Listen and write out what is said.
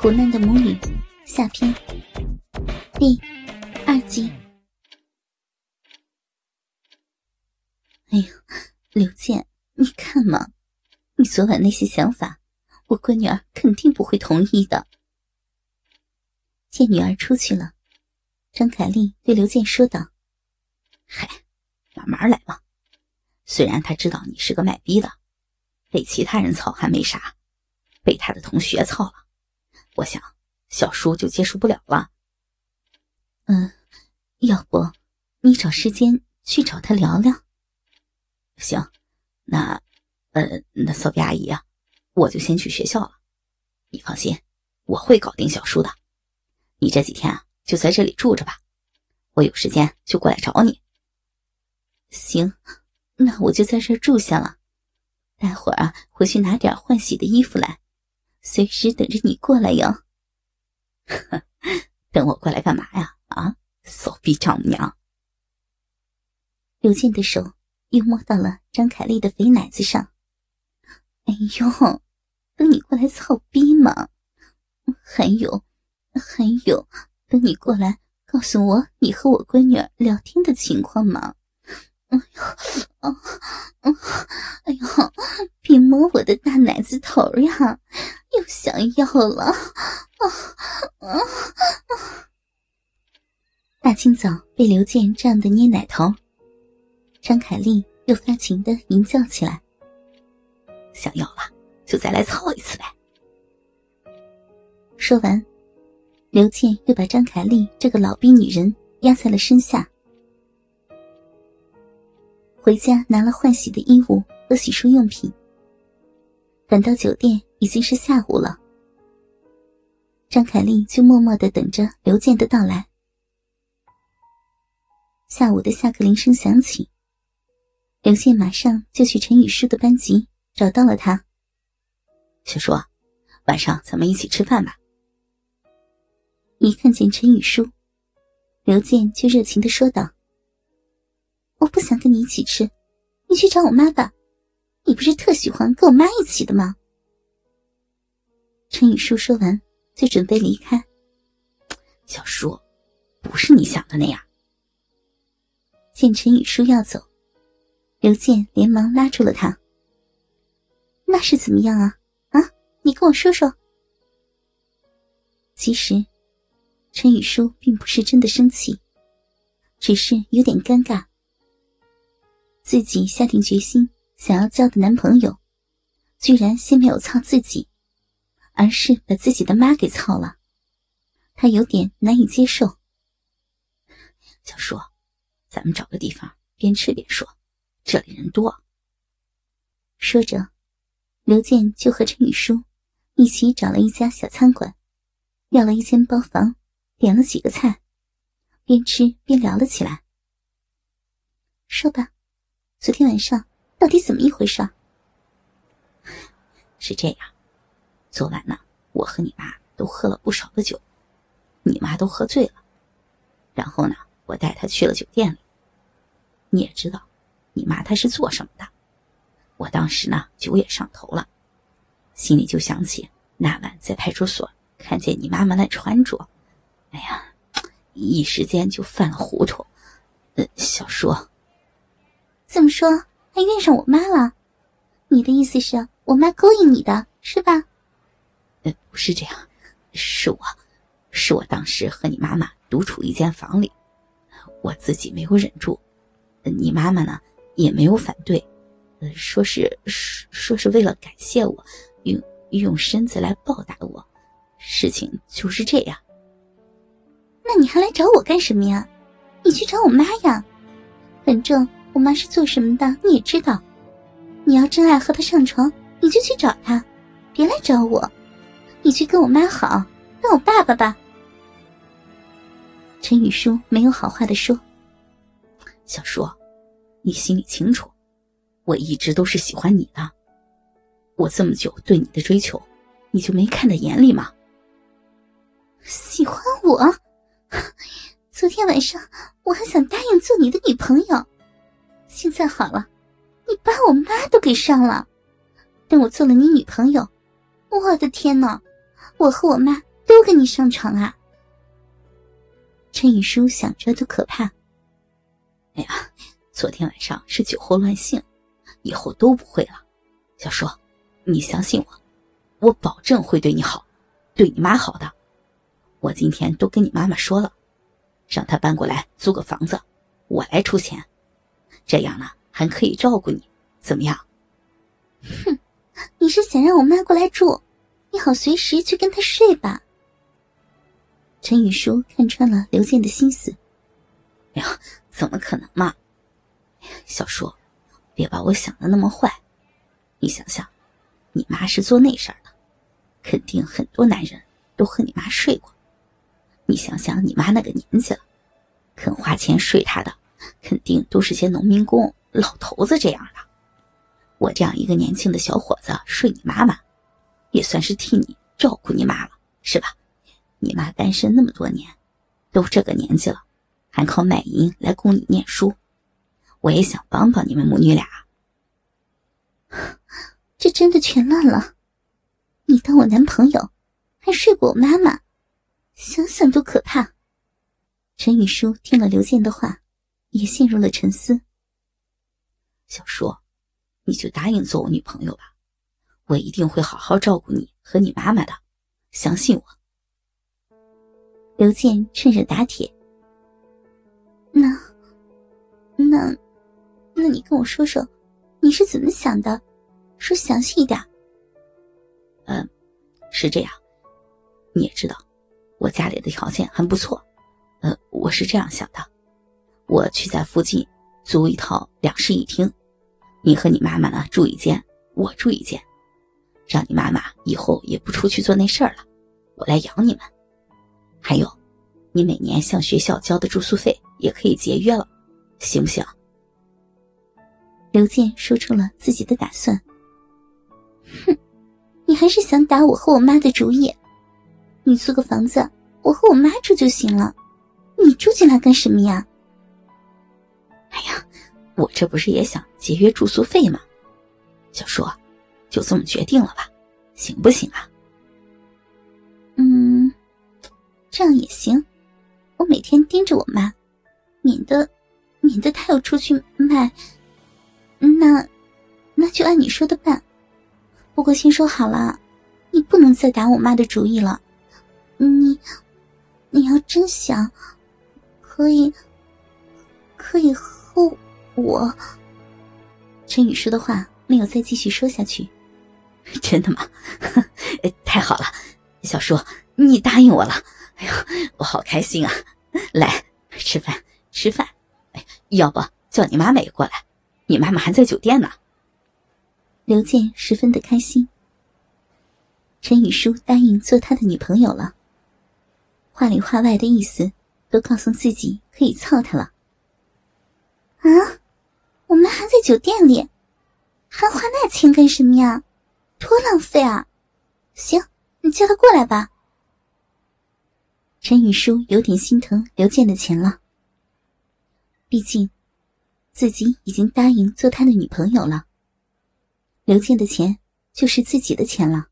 苦难的母女下篇第二集。哎呦，刘健，你看嘛，你昨晚那些想法，我闺女儿肯定不会同意的。见女儿出去了，张凯丽对刘健说道：“嗨，慢慢来嘛。虽然他知道你是个卖逼的，被其他人操还没啥，被他的同学操了。”我想，小叔就接受不了了。嗯，要不你找时间去找他聊聊？行，那，呃，那扫地阿姨啊，我就先去学校了。你放心，我会搞定小叔的。你这几天啊，就在这里住着吧，我有时间就过来找你。行，那我就在这住下了。待会儿啊，回去拿点换洗的衣服来。随时等着你过来哟。等我过来干嘛呀？啊，骚逼丈母娘！刘健的手又摸到了张凯丽的肥奶子上。哎呦，等你过来操逼嘛！还有，还有，等你过来告诉我你和我闺女聊天的情况嘛！哎呦，啊，哎呦，别摸我的大奶子头呀！又想要了，啊啊啊！大清早被刘健这样的捏奶头，张凯丽又发情的吟叫起来。想要了，就再来操一次呗。说完，刘健又把张凯丽这个老逼女人压在了身下。回家拿了换洗的衣物和洗漱用品，赶到酒店。已经是下午了，张凯丽就默默的等着刘健的到来。下午的下课铃声响起，刘健马上就去陈雨舒的班级找到了他。小叔，晚上咱们一起吃饭吧。一看见陈雨舒，刘健就热情的说道：“我不想跟你一起吃，你去找我妈吧，你不是特喜欢跟我妈一起的吗？”陈雨舒说完，就准备离开。小叔，不是你想的那样。见陈雨舒要走，刘健连忙拉住了他。那是怎么样啊？啊，你跟我说说。其实，陈雨舒并不是真的生气，只是有点尴尬。自己下定决心想要交的男朋友，居然先没有操自己。而是把自己的妈给操了，他有点难以接受。小叔，咱们找个地方边吃边说，这里人多。说着，刘健就和陈雨舒一起找了一家小餐馆，要了一间包房，点了几个菜，边吃边聊了起来。说吧，昨天晚上到底怎么一回事？是这样。昨晚呢，我和你妈都喝了不少的酒，你妈都喝醉了。然后呢，我带她去了酒店里。你也知道，你妈她是做什么的。我当时呢，酒也上头了，心里就想起那晚在派出所看见你妈妈那穿着，哎呀，一时间就犯了糊涂。呃，小叔，怎么说还怨上我妈了？你的意思是我妈勾引你的，是吧？不是这样，是我，是我当时和你妈妈独处一间房里，我自己没有忍住，你妈妈呢也没有反对，说是说是为了感谢我，用用身子来报答我，事情就是这样。那你还来找我干什么呀？你去找我妈呀，反正我妈是做什么的你也知道，你要真爱和她上床，你就去找她，别来找我。你去跟我妈好，当我爸爸吧。陈雨舒没有好话的说：“小叔，你心里清楚，我一直都是喜欢你的。我这么久对你的追求，你就没看在眼里吗？喜欢我？昨天晚上我还想答应做你的女朋友，现在好了，你把我妈都给上了。等我做了你女朋友，我的天哪！”我和我妈都跟你上床啊？陈雨舒想着都可怕。哎呀，昨天晚上是酒后乱性，以后都不会了。小叔，你相信我，我保证会对你好，对你妈好的。我今天都跟你妈妈说了，让她搬过来租个房子，我来出钱，这样呢还可以照顾你，怎么样？哼，你是想让我妈过来住，你好随时去跟她睡吧。陈雨舒看穿了刘健的心思。哎呀，怎么可能嘛！小叔，别把我想的那么坏。你想想，你妈是做那事儿的，肯定很多男人都和你妈睡过。你想想，你妈那个年纪了，肯花钱睡她的，肯定都是些农民工、老头子这样的。我这样一个年轻的小伙子睡你妈妈，也算是替你照顾你妈了，是吧？你妈单身那么多年，都这个年纪了，还靠卖淫来供你念书。我也想帮帮你们母女俩。这真的全乱了！你当我男朋友，还睡过我妈妈，想想都可怕。陈雨舒听了刘健的话，也陷入了沉思。小叔，你就答应做我女朋友吧，我一定会好好照顾你和你妈妈的，相信我。刘健趁热打铁。那，那，那你跟我说说，你是怎么想的？说详细一点。嗯，是这样。你也知道，我家里的条件很不错。呃，我是这样想的，我去在附近租一套两室一厅，你和你妈妈呢住一间，我住一间，让你妈妈以后也不出去做那事儿了，我来养你们。还有，你每年向学校交的住宿费也可以节约了，行不行？刘健说出了自己的打算。哼，你还是想打我和我妈的主意？你租个房子，我和我妈住就行了，你住进来干什么呀？哎呀，我这不是也想节约住宿费吗？小叔，就这么决定了吧，行不行啊？嗯。这样也行，我每天盯着我妈，免得免得她要出去卖。那那就按你说的办。不过先说好了，你不能再打我妈的主意了。你你要真想，可以可以和我。陈宇舒的话没有再继续说下去。真的吗？太好了，小叔，你答应我了。哎呦，我好开心啊！来吃饭，吃饭。哎，要不叫你妈妈也过来？你妈妈还在酒店呢。刘健十分的开心。陈宇舒答应做他的女朋友了，话里话外的意思都告诉自己可以操他了。啊，我们还在酒店里，还花那钱干什么呀？多浪费啊！行，你叫他过来吧。陈雨舒有点心疼刘健的钱了，毕竟自己已经答应做他的女朋友了。刘健的钱就是自己的钱了。